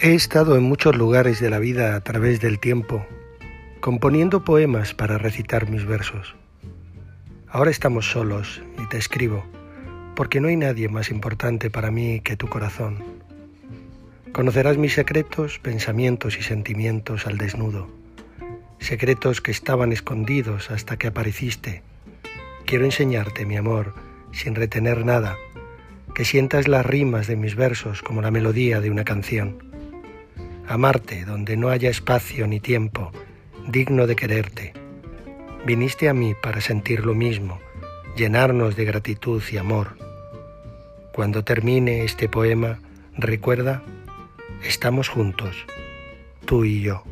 He estado en muchos lugares de la vida a través del tiempo, componiendo poemas para recitar mis versos. Ahora estamos solos y te escribo, porque no hay nadie más importante para mí que tu corazón. Conocerás mis secretos, pensamientos y sentimientos al desnudo, secretos que estaban escondidos hasta que apareciste. Quiero enseñarte, mi amor, sin retener nada, que sientas las rimas de mis versos como la melodía de una canción amarte donde no haya espacio ni tiempo, digno de quererte. Viniste a mí para sentir lo mismo, llenarnos de gratitud y amor. Cuando termine este poema, recuerda, estamos juntos, tú y yo.